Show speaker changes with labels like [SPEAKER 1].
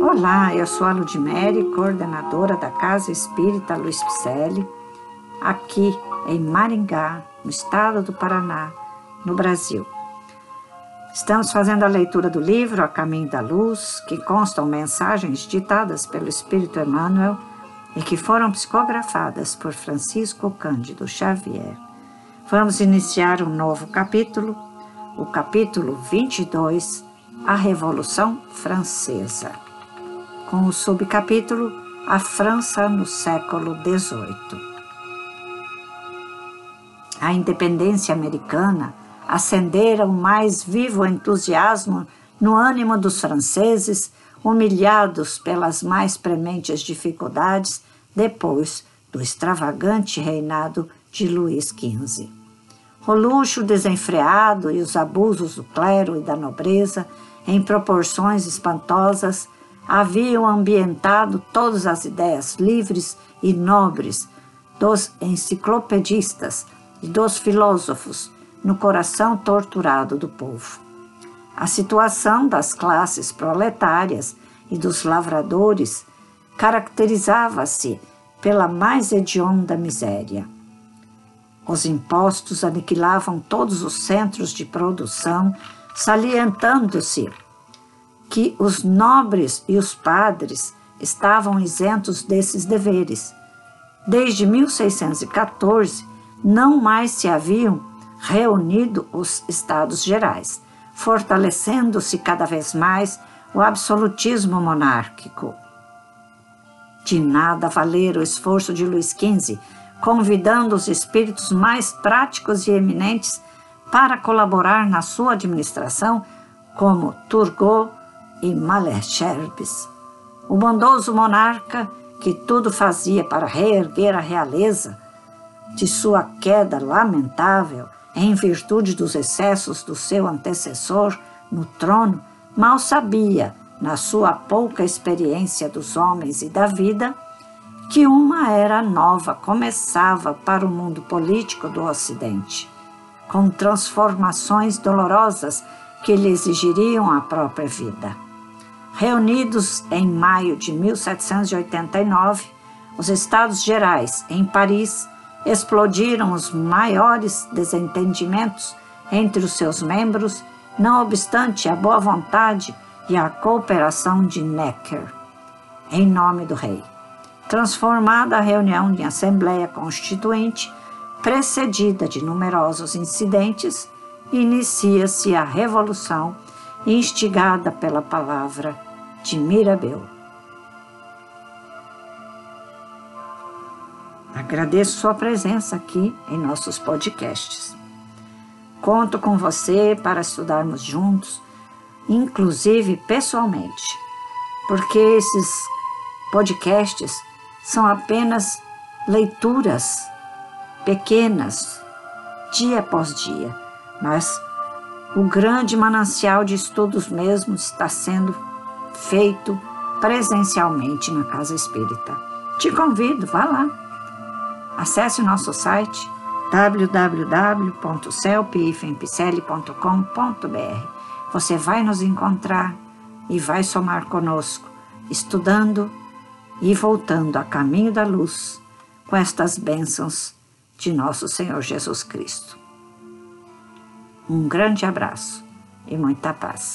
[SPEAKER 1] Olá, eu sou a Ludmere, coordenadora da Casa Espírita Luiz Picelli, aqui em Maringá, no estado do Paraná, no Brasil. Estamos fazendo a leitura do livro A Caminho da Luz, que constam mensagens ditadas pelo Espírito Emmanuel e que foram psicografadas por Francisco Cândido Xavier. Vamos iniciar um novo capítulo, o capítulo 22, A Revolução Francesa, com o subcapítulo A França no século XVIII. A independência americana acendera o mais vivo entusiasmo no ânimo dos franceses, humilhados pelas mais prementes dificuldades depois do extravagante reinado de Luís XV. O luxo desenfreado e os abusos do clero e da nobreza, em proporções espantosas, haviam ambientado todas as ideias livres e nobres dos enciclopedistas e dos filósofos no coração torturado do povo. A situação das classes proletárias e dos lavradores caracterizava-se pela mais hedionda miséria. Os impostos aniquilavam todos os centros de produção, salientando-se que os nobres e os padres estavam isentos desses deveres. Desde 1614, não mais se haviam reunido os Estados Gerais, fortalecendo-se cada vez mais o absolutismo monárquico. De nada valer o esforço de Luís XV, convidando os espíritos mais práticos e eminentes para colaborar na sua administração, como Turgot e Malesherbes. O bondoso monarca, que tudo fazia para reerguer a realeza de sua queda lamentável, em virtude dos excessos do seu antecessor no trono, mal sabia, na sua pouca experiência dos homens e da vida, que uma era nova começava para o mundo político do Ocidente, com transformações dolorosas que lhe exigiriam a própria vida. Reunidos em maio de 1789, os Estados Gerais, em Paris, explodiram os maiores desentendimentos entre os seus membros, não obstante a boa vontade e a cooperação de Necker, em nome do rei. Transformada a reunião em Assembleia Constituinte, precedida de numerosos incidentes, inicia-se a Revolução, instigada pela palavra de Mirabeau. Agradeço sua presença aqui em nossos podcasts. Conto com você para estudarmos juntos, inclusive pessoalmente, porque esses podcasts são apenas leituras pequenas, dia após dia, mas o grande manancial de estudos mesmo está sendo feito presencialmente na Casa Espírita. Te convido, vá lá. Acesse o nosso site www.celpifempicele.com.br. Você vai nos encontrar e vai somar conosco, estudando e voltando a caminho da luz com estas bênçãos de nosso Senhor Jesus Cristo. Um grande abraço e muita paz.